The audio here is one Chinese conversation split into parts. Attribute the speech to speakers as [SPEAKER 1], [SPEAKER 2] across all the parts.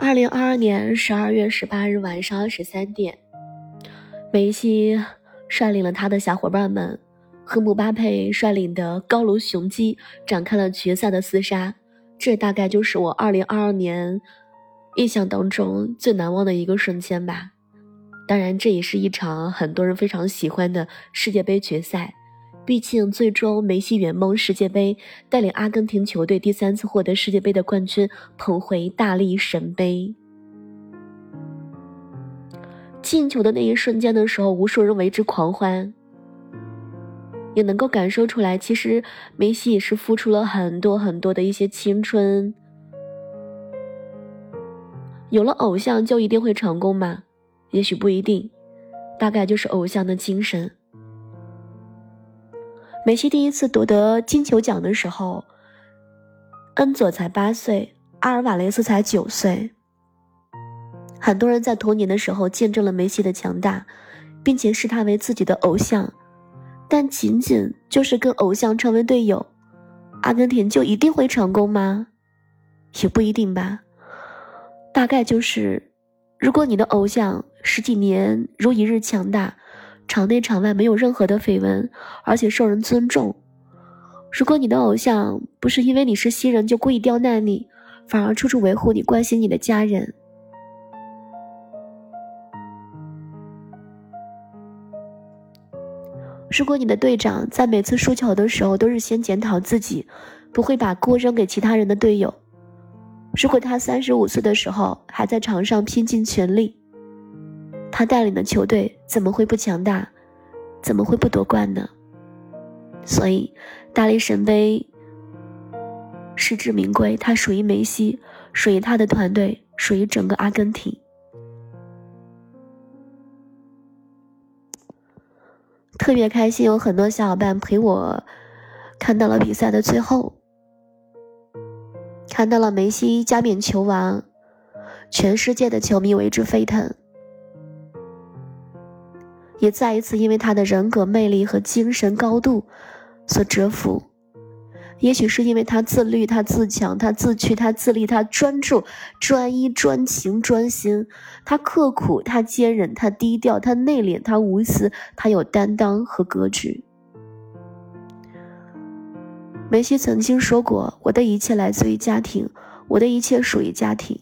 [SPEAKER 1] 二零二二年十二月十八日晚上二十三点，梅西率领了他的小伙伴们和姆巴佩率领的高卢雄鸡展开了决赛的厮杀。这大概就是我二零二二年印象当中最难忘的一个瞬间吧。当然，这也是一场很多人非常喜欢的世界杯决赛。毕竟，最终梅西圆梦世界杯，带领阿根廷球队第三次获得世界杯的冠军，捧回大力神杯。进球的那一瞬间的时候，无数人为之狂欢，也能够感受出来，其实梅西也是付出了很多很多的一些青春。有了偶像就一定会成功吗？也许不一定，大概就是偶像的精神。梅西第一次夺得金球奖的时候，恩佐才八岁，阿尔瓦雷斯才九岁。很多人在童年的时候见证了梅西的强大，并且视他为自己的偶像，但仅仅就是跟偶像成为队友，阿根廷就一定会成功吗？也不一定吧。大概就是，如果你的偶像十几年如一日强大。场内场外没有任何的绯闻，而且受人尊重。如果你的偶像不是因为你是新人就故意刁难你，反而处处维护你、关心你的家人。如果你的队长在每次输球的时候都是先检讨自己，不会把锅扔给其他人的队友。如果他三十五岁的时候还在场上拼尽全力。他带领的球队怎么会不强大？怎么会不夺冠呢？所以，大力神杯实至名归，它属于梅西，属于他的团队，属于整个阿根廷。特别开心，有很多小伙伴陪我看到了比赛的最后，看到了梅西加冕球王，全世界的球迷为之沸腾。也再一次因为他的人格魅力和精神高度所折服，也许是因为他自律、他自强、他自驱、他自立、他专注、专一、专情、专心，他刻苦、他坚韧、他低调、他内敛、他无私、他有担当和格局。梅西曾经说过：“我的一切来自于家庭，我的一切属于家庭。”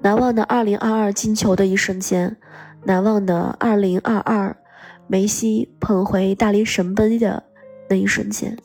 [SPEAKER 1] 难忘的二零二二进球的一瞬间，难忘的二零二二梅西捧回大力神杯的那一瞬间。